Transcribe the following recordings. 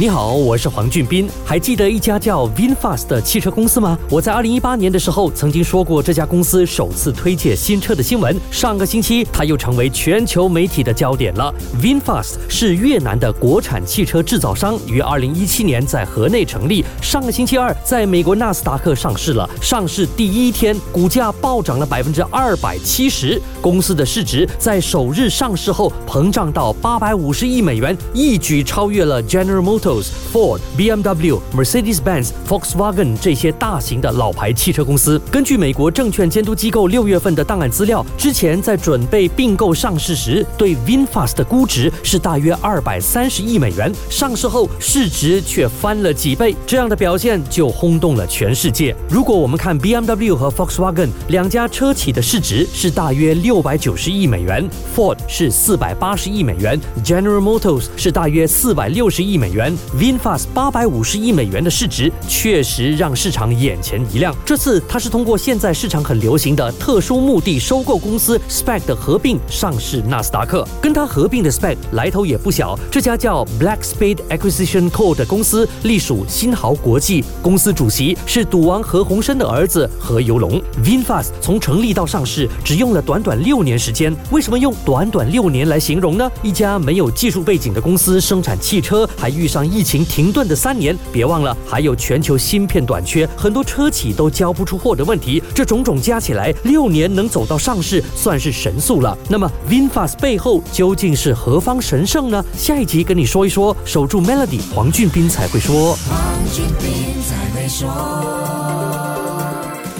你好，我是黄俊斌。还记得一家叫 VinFast 的汽车公司吗？我在二零一八年的时候曾经说过这家公司首次推介新车的新闻。上个星期，它又成为全球媒体的焦点了。VinFast 是越南的国产汽车制造商，于二零一七年在河内成立。上个星期二，在美国纳斯达克上市了。上市第一天，股价暴涨了百分之二百七十。公司的市值在首日上市后膨胀到八百五十亿美元，一举超越了 General Motors。Ford、BMW、Mercedes-Benz、Volkswagen 这些大型的老牌汽车公司，根据美国证券监督机构六月份的档案资料，之前在准备并购上市时，对 VinFast 的估值是大约二百三十亿美元，上市后市值却翻了几倍，这样的表现就轰动了全世界。如果我们看 BMW 和 Volkswagen 两家车企的市值是大约六百九十亿美元，Ford 是四百八十亿美元，General Motors 是大约四百六十亿美元。VinFast 八百五十亿美元的市值确实让市场眼前一亮。这次它是通过现在市场很流行的特殊目的收购公司 SPAC 的合并上市纳斯达克。跟它合并的 SPAC 来头也不小，这家叫 Black Spade Acquisition Co 的公司隶属新豪国际，公司主席是赌王何鸿燊的儿子何猷龙。VinFast 从成立到上市只用了短短六年时间，为什么用短短六年来形容呢？一家没有技术背景的公司生产汽车，还遇上上疫情停顿的三年，别忘了还有全球芯片短缺，很多车企都交不出货的问题。这种种加起来，六年能走到上市，算是神速了。那么，VinFast 背后究竟是何方神圣呢？下一集跟你说一说。守住 Melody，黄俊斌才会说。黄俊斌才会说。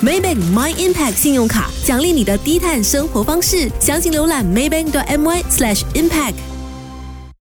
Maybank My Impact 信用卡奖励你的低碳生活方式，详情浏览 maybank.my/impact。